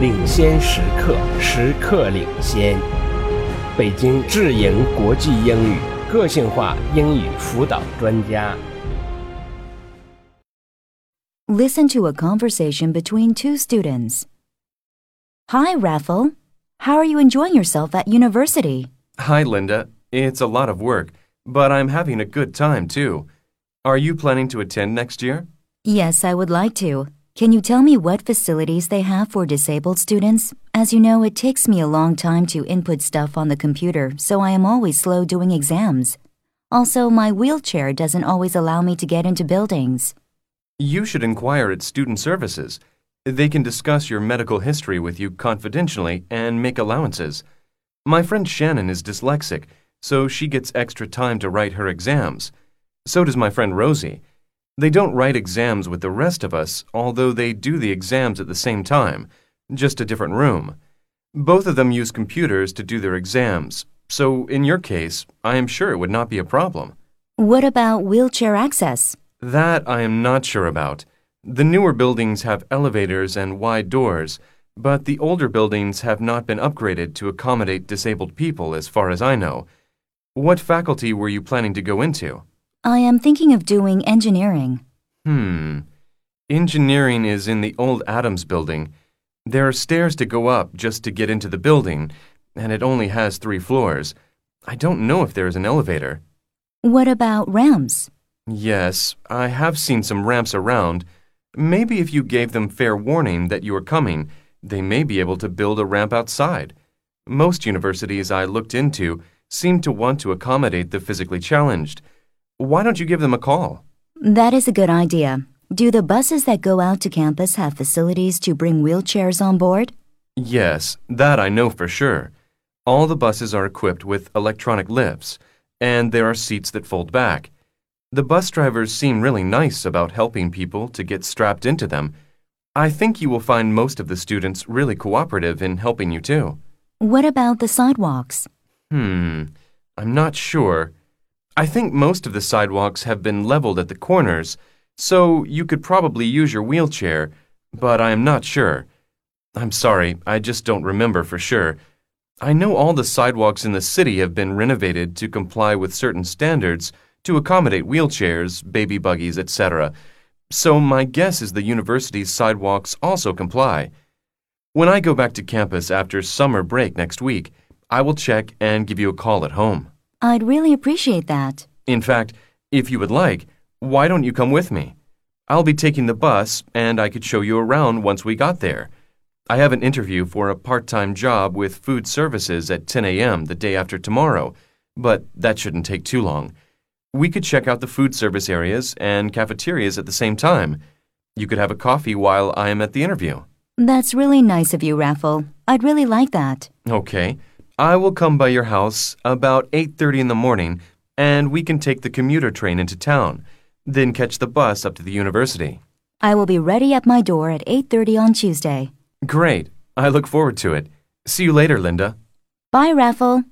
领先时刻，时刻领先。北京智盈国际英语个性化英语辅导专家。 Listen to a conversation between two students. Hi, Raffle. How are you enjoying yourself at university? Hi, Linda. It's a lot of work, but I'm having a good time too. Are you planning to attend next year? Yes, I would like to. Can you tell me what facilities they have for disabled students? As you know, it takes me a long time to input stuff on the computer, so I am always slow doing exams. Also, my wheelchair doesn't always allow me to get into buildings. You should inquire at Student Services. They can discuss your medical history with you confidentially and make allowances. My friend Shannon is dyslexic, so she gets extra time to write her exams. So does my friend Rosie. They don't write exams with the rest of us, although they do the exams at the same time, just a different room. Both of them use computers to do their exams, so in your case, I am sure it would not be a problem. What about wheelchair access? That I am not sure about. The newer buildings have elevators and wide doors, but the older buildings have not been upgraded to accommodate disabled people, as far as I know. What faculty were you planning to go into? I am thinking of doing engineering. Hmm. Engineering is in the old Adams building. There are stairs to go up just to get into the building, and it only has three floors. I don't know if there is an elevator. What about ramps? Yes, I have seen some ramps around. Maybe if you gave them fair warning that you are coming, they may be able to build a ramp outside. Most universities I looked into seem to want to accommodate the physically challenged. Why don't you give them a call? That is a good idea. Do the buses that go out to campus have facilities to bring wheelchairs on board? Yes, that I know for sure. All the buses are equipped with electronic lifts, and there are seats that fold back. The bus drivers seem really nice about helping people to get strapped into them. I think you will find most of the students really cooperative in helping you too. What about the sidewalks? Hmm, I'm not sure. I think most of the sidewalks have been leveled at the corners, so you could probably use your wheelchair, but I am not sure. I'm sorry, I just don't remember for sure. I know all the sidewalks in the city have been renovated to comply with certain standards to accommodate wheelchairs, baby buggies, etc. So my guess is the university's sidewalks also comply. When I go back to campus after summer break next week, I will check and give you a call at home. I'd really appreciate that. In fact, if you would like, why don't you come with me? I'll be taking the bus and I could show you around once we got there. I have an interview for a part time job with food services at 10 a.m. the day after tomorrow, but that shouldn't take too long. We could check out the food service areas and cafeterias at the same time. You could have a coffee while I am at the interview. That's really nice of you, Raffle. I'd really like that. Okay. I will come by your house about 8:30 in the morning and we can take the commuter train into town, then catch the bus up to the university. I will be ready at my door at 8:30 on Tuesday. Great. I look forward to it. See you later, Linda. Bye, Raffle.